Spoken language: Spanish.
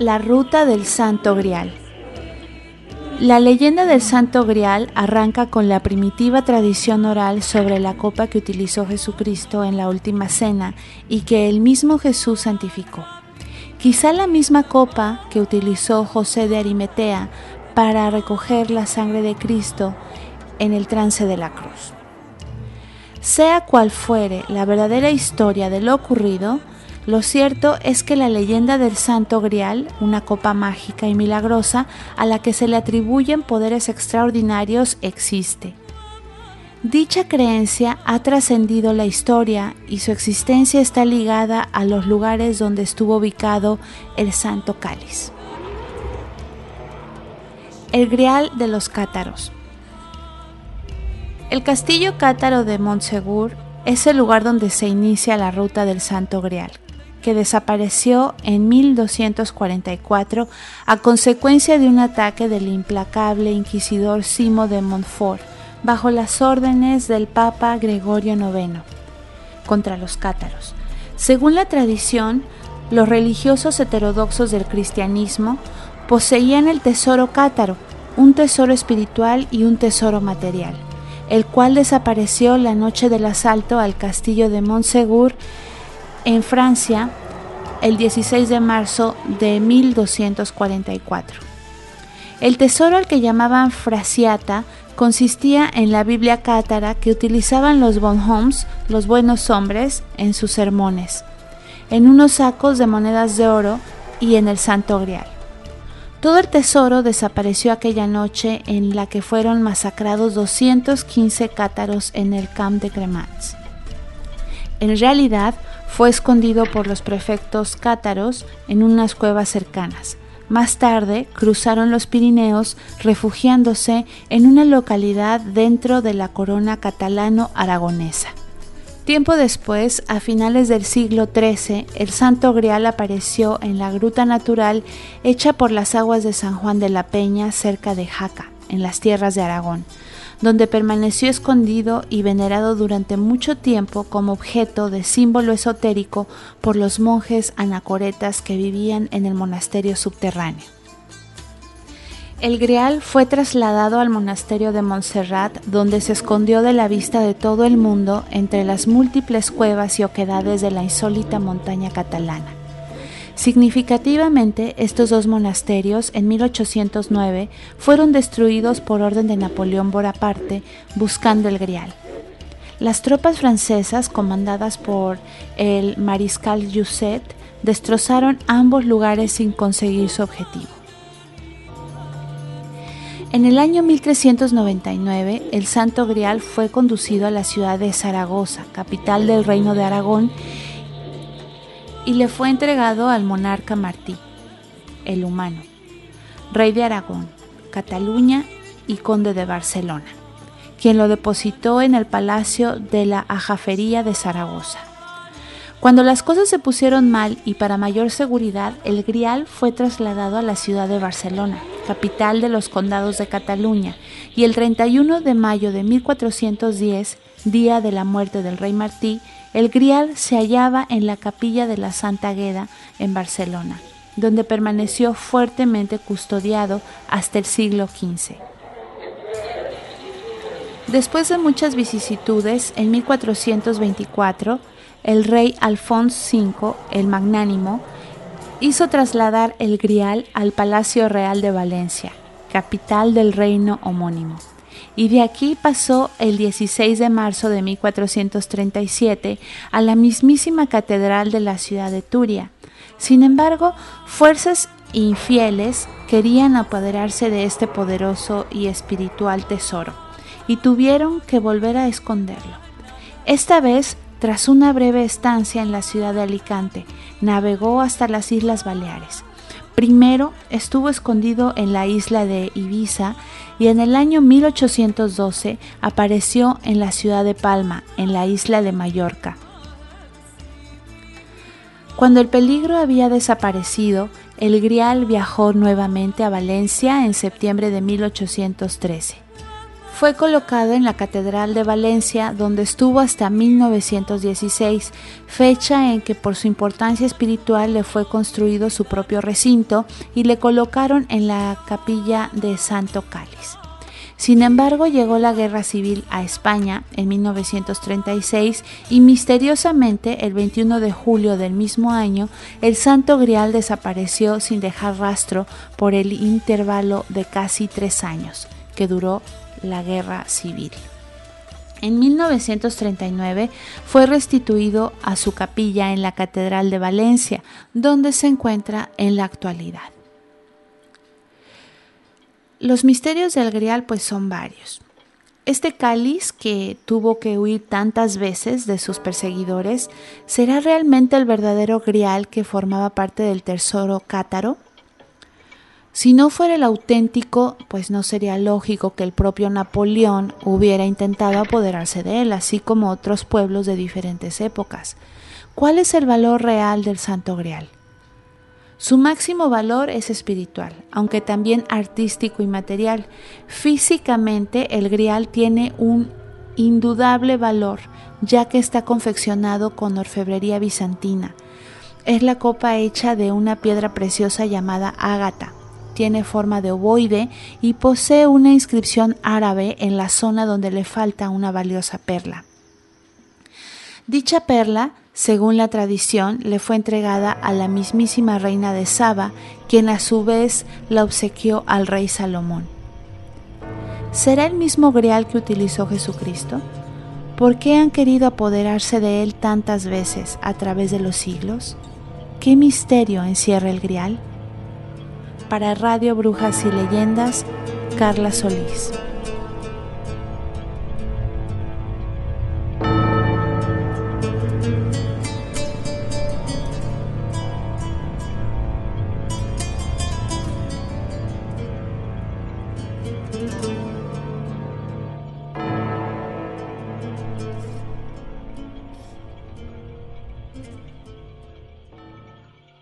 La ruta del Santo Grial. La leyenda del Santo Grial arranca con la primitiva tradición oral sobre la copa que utilizó Jesucristo en la última cena y que el mismo Jesús santificó. Quizá la misma copa que utilizó José de Arimetea para recoger la sangre de Cristo en el trance de la cruz. Sea cual fuere la verdadera historia de lo ocurrido, lo cierto es que la leyenda del Santo Grial, una copa mágica y milagrosa a la que se le atribuyen poderes extraordinarios, existe. Dicha creencia ha trascendido la historia y su existencia está ligada a los lugares donde estuvo ubicado el Santo Cáliz. El Grial de los Cátaros. El castillo cátaro de Montsegur es el lugar donde se inicia la ruta del Santo Grial, que desapareció en 1244 a consecuencia de un ataque del implacable inquisidor Simo de Montfort bajo las órdenes del Papa Gregorio IX contra los cátaros. Según la tradición, los religiosos heterodoxos del cristianismo poseían el tesoro cátaro, un tesoro espiritual y un tesoro material, el cual desapareció la noche del asalto al castillo de Montsegur en Francia el 16 de marzo de 1244. El tesoro al que llamaban Frasiata consistía en la Biblia cátara que utilizaban los bonhommes, los buenos hombres, en sus sermones, en unos sacos de monedas de oro y en el Santo Grial. Todo el tesoro desapareció aquella noche en la que fueron masacrados 215 cátaros en el Camp de Cremats. En realidad, fue escondido por los prefectos cátaros en unas cuevas cercanas. Más tarde cruzaron los Pirineos refugiándose en una localidad dentro de la corona catalano-aragonesa. Tiempo después, a finales del siglo XIII, el Santo Grial apareció en la gruta natural hecha por las aguas de San Juan de la Peña cerca de Jaca, en las tierras de Aragón donde permaneció escondido y venerado durante mucho tiempo como objeto de símbolo esotérico por los monjes anacoretas que vivían en el monasterio subterráneo. El grial fue trasladado al monasterio de Montserrat, donde se escondió de la vista de todo el mundo entre las múltiples cuevas y oquedades de la insólita montaña catalana. Significativamente, estos dos monasterios en 1809 fueron destruidos por orden de Napoleón Bonaparte buscando el Grial. Las tropas francesas, comandadas por el mariscal Jusset, destrozaron ambos lugares sin conseguir su objetivo. En el año 1399, el Santo Grial fue conducido a la ciudad de Zaragoza, capital del Reino de Aragón, y le fue entregado al monarca Martí, el humano, rey de Aragón, Cataluña y conde de Barcelona, quien lo depositó en el palacio de la Ajafería de Zaragoza. Cuando las cosas se pusieron mal y para mayor seguridad, el grial fue trasladado a la ciudad de Barcelona, capital de los condados de Cataluña, y el 31 de mayo de 1410, día de la muerte del rey Martí, el grial se hallaba en la capilla de la Santa Gueda en Barcelona, donde permaneció fuertemente custodiado hasta el siglo XV. Después de muchas vicisitudes, en 1424, el rey Alfonso V, el Magnánimo, hizo trasladar el grial al Palacio Real de Valencia, capital del reino homónimo y de aquí pasó el 16 de marzo de 1437 a la mismísima catedral de la ciudad de Turia. Sin embargo, fuerzas infieles querían apoderarse de este poderoso y espiritual tesoro y tuvieron que volver a esconderlo. Esta vez, tras una breve estancia en la ciudad de Alicante, navegó hasta las Islas Baleares. Primero estuvo escondido en la isla de Ibiza y en el año 1812 apareció en la ciudad de Palma, en la isla de Mallorca. Cuando el peligro había desaparecido, el Grial viajó nuevamente a Valencia en septiembre de 1813. Fue colocado en la Catedral de Valencia, donde estuvo hasta 1916, fecha en que por su importancia espiritual le fue construido su propio recinto y le colocaron en la capilla de Santo Cáliz. Sin embargo, llegó la guerra civil a España en 1936 y misteriosamente el 21 de julio del mismo año el Santo Grial desapareció sin dejar rastro por el intervalo de casi tres años que duró la guerra civil. En 1939 fue restituido a su capilla en la Catedral de Valencia, donde se encuentra en la actualidad. Los misterios del Grial pues son varios. Este cáliz que tuvo que huir tantas veces de sus perseguidores, ¿será realmente el verdadero Grial que formaba parte del tesoro cátaro? Si no fuera el auténtico, pues no sería lógico que el propio Napoleón hubiera intentado apoderarse de él, así como otros pueblos de diferentes épocas. ¿Cuál es el valor real del Santo Grial? Su máximo valor es espiritual, aunque también artístico y material. Físicamente el grial tiene un indudable valor, ya que está confeccionado con orfebrería bizantina. Es la copa hecha de una piedra preciosa llamada ágata. Tiene forma de ovoide y posee una inscripción árabe en la zona donde le falta una valiosa perla. Dicha perla según la tradición, le fue entregada a la mismísima reina de Saba, quien a su vez la obsequió al rey Salomón. ¿Será el mismo grial que utilizó Jesucristo? ¿Por qué han querido apoderarse de él tantas veces a través de los siglos? ¿Qué misterio encierra el grial? Para Radio Brujas y Leyendas, Carla Solís.